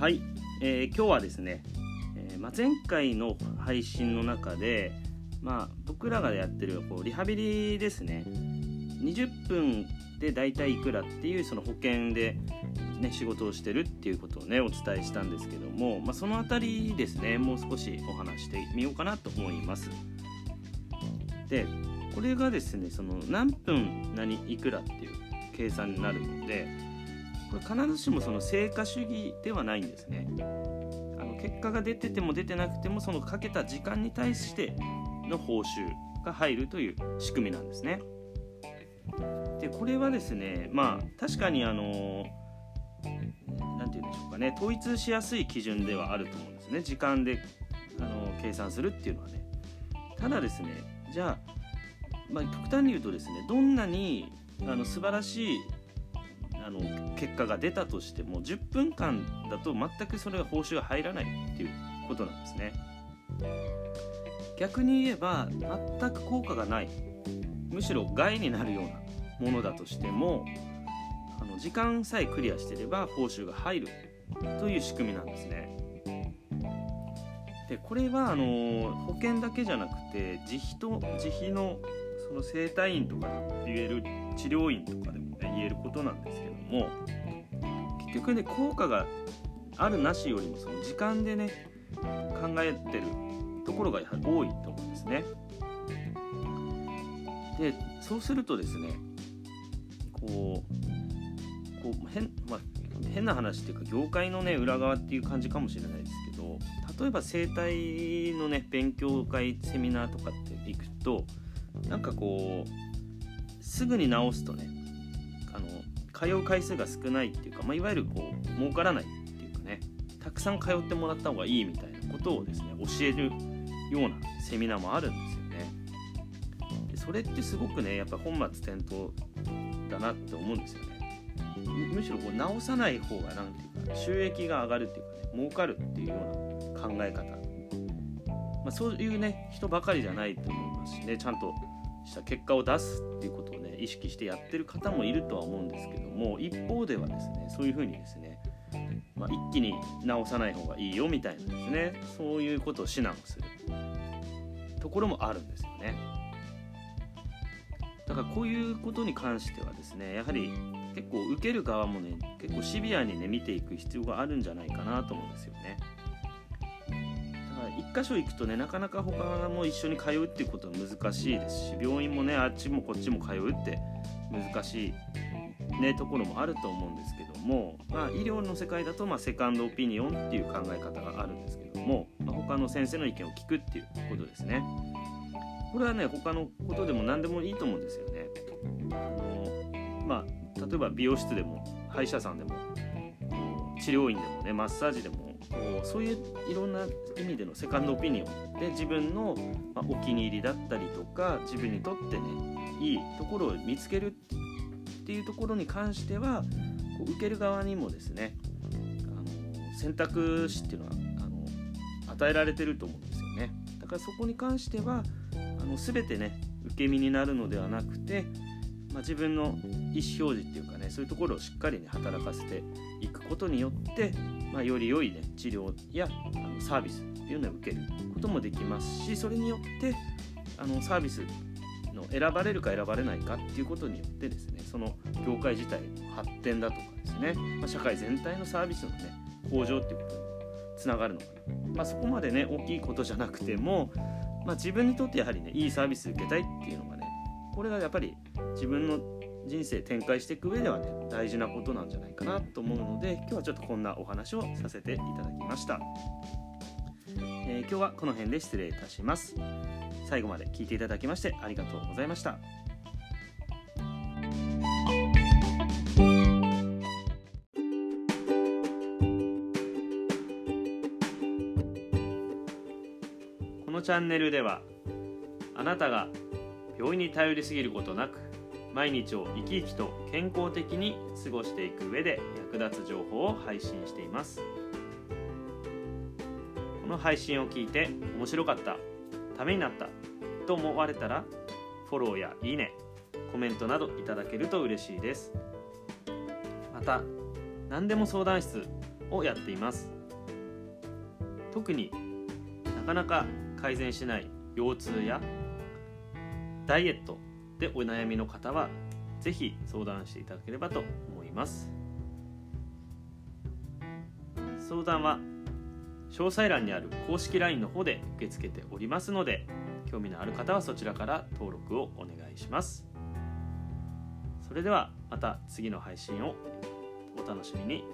はい、えー、今日はですね、えーま、前回の配信の中で、まあ、僕らがやってるこうリハビリですね20分で大体いくらっていうその保険で、ね、仕事をしてるっていうことをねお伝えしたんですけども、まあ、その辺りですねもう少しお話してみようかなと思います。でこれがですねその何分何いくらっていう計算になるのでこれ必ずしもその成果主義ではないんですね。あの結果が出てても出てなくてもそのかけた時間に対しての報酬が入るという仕組みなんですね。でこれはですねまあ確かにあの何て言うんでしょうかね統一しやすい基準ではあると思うんですね。時間であの計算するっていうのはね。ただですねじゃあ、まあ、極端に言うとですねどんなにあの素晴らしいあの結果が出たとしても10分間だと全くそれが報酬が入らないっていうことなんですね。逆に言えば全く効果がないむしろ害になるようなものだとしてもあの時間さえクリアしてれば報酬が入るという仕組みなんですね。でこれはあの保険だけじゃなくて自費と自費のその整体院とかで言える治療院とかでも、ね、言えることなんですけども結局ね効果があるなしよりもその時間でね考えてるところがやはり多いと思うんですね。でそうするとですねこうこう変,、まあ、変な話っていうか業界のね裏側っていう感じかもしれないですけど例えば整体のね勉強会セミナーとかって行くとなんかこうすぐに治すとねあの通う回数が少ないっていうか、まあ、いわゆるこう儲からないっていうかねたくさん通ってもらった方がいいみたいなことをですね教えるようなセミナーもあるんですよね。でそれってすごくねやっぱ本末転倒だなって思うんですよね。むしろこう直さない方が何ていうか収益が上がるっていうかね儲かるっていうような考え方、まあ、そういうね人ばかりじゃないと思いますしねちゃんとした結果を出すっていうこと意識してやってる方もいるとは思うんですけども一方ではですねそういうふうにですね、まあ、一気に直さない方がいいよみたいなですねそういうことを指南するところもあるんですよね。だからこういうことに関してはですねやはり結構受ける側もね結構シビアにね見ていく必要があるんじゃないかなと思うんですよね。1箇所行くとねなかなか他も一緒に通うっていうことは難しいですし病院もねあっちもこっちも通うって難しい、ね、ところもあると思うんですけども、まあ、医療の世界だと、まあ、セカンドオピニオンっていう考え方があるんですけども、まあ、他の先生の意見を聞くっていうことですね。これはね他のことでも何でもいいと思うんですよね。あのまあ、例えば美容室でも歯医者さんでも治療院でもねマッサージでもこうそういういろんな意味でのセカンドオピニオンで自分の、まお気に入りだったりとか自分にとってねいいところを見つけるっていうところに関してはこう受ける側にもですねあの選択肢っていうのはあの与えられてると思うんですよね。だからそこに関してはあの全てね受け身になるのではなくて、まあ、自分の意思表示っていうかねそういうところをしっかりね働かせていくことによってまあ、より良い、ね、治療やあのサービスっていうのを受けることもできますしそれによってあのサービスの選ばれるか選ばれないかっていうことによってですねその業界自体の発展だとかですね、まあ、社会全体のサービスのね向上っていうことにつながるのかな、まあ、そこまでね大きいことじゃなくても、まあ、自分にとってやはりねいいサービス受けたいっていうのがねこれがやっぱり自分の人生展開していく上ではね大事なことなんじゃないかなと思うので今日はちょっとこんなお話をさせていただきました、えー、今日はこの辺で失礼いたします。最後まで聞いていただきましてありがとうございました。このチャンネルではあなたが病院に頼りすぎることなく毎日を生き生きと健康的に過ごしていく上で役立つ情報を配信しています。この配信を聞いて面白かったためになったと思われたらフォローやいいねコメントなどいただけると嬉しいです。また何でも相談室をやっています。特になかなか改善しない腰痛やダイエットでお悩みの方は是非相談していただければと思います。相談は詳細欄にある公式 LINE の方で受け付けておりますので興味のある方はそちらから登録をお願いします。それではまた次の配信をお楽しみに。